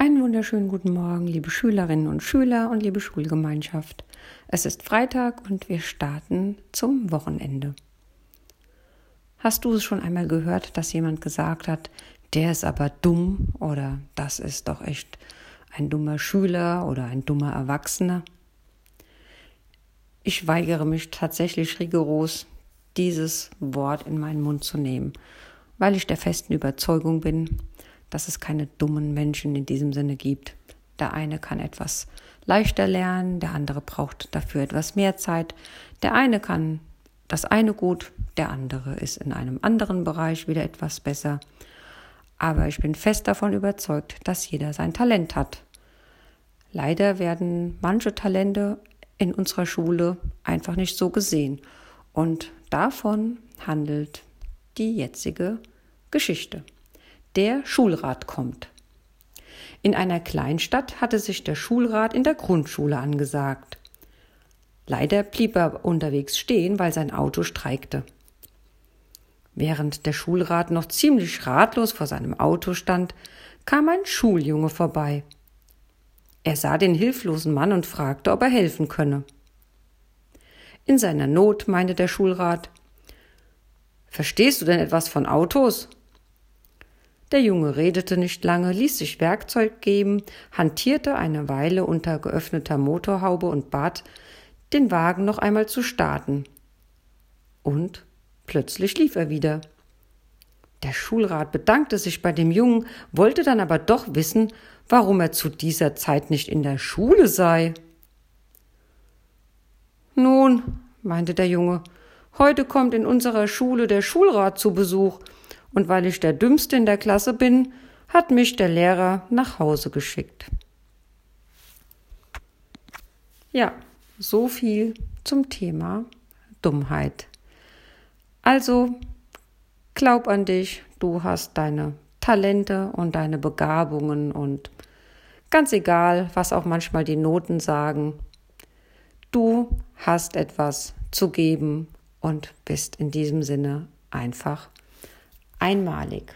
Einen wunderschönen guten Morgen, liebe Schülerinnen und Schüler und liebe Schulgemeinschaft. Es ist Freitag und wir starten zum Wochenende. Hast du es schon einmal gehört, dass jemand gesagt hat, der ist aber dumm oder das ist doch echt ein dummer Schüler oder ein dummer Erwachsener? Ich weigere mich tatsächlich rigoros, dieses Wort in meinen Mund zu nehmen, weil ich der festen Überzeugung bin, dass es keine dummen Menschen in diesem Sinne gibt. Der eine kann etwas leichter lernen, der andere braucht dafür etwas mehr Zeit. Der eine kann das eine gut, der andere ist in einem anderen Bereich wieder etwas besser. Aber ich bin fest davon überzeugt, dass jeder sein Talent hat. Leider werden manche Talente in unserer Schule einfach nicht so gesehen. Und davon handelt die jetzige Geschichte. Der Schulrat kommt. In einer Kleinstadt hatte sich der Schulrat in der Grundschule angesagt. Leider blieb er unterwegs stehen, weil sein Auto streikte. Während der Schulrat noch ziemlich ratlos vor seinem Auto stand, kam ein Schuljunge vorbei. Er sah den hilflosen Mann und fragte, ob er helfen könne. In seiner Not meinte der Schulrat Verstehst du denn etwas von Autos? Der Junge redete nicht lange, ließ sich Werkzeug geben, hantierte eine Weile unter geöffneter Motorhaube und bat, den Wagen noch einmal zu starten. Und plötzlich lief er wieder. Der Schulrat bedankte sich bei dem Jungen, wollte dann aber doch wissen, warum er zu dieser Zeit nicht in der Schule sei. Nun, meinte der Junge, heute kommt in unserer Schule der Schulrat zu Besuch, und weil ich der Dümmste in der Klasse bin, hat mich der Lehrer nach Hause geschickt. Ja, so viel zum Thema Dummheit. Also glaub an dich, du hast deine Talente und deine Begabungen und ganz egal, was auch manchmal die Noten sagen, du hast etwas zu geben und bist in diesem Sinne einfach einmalig.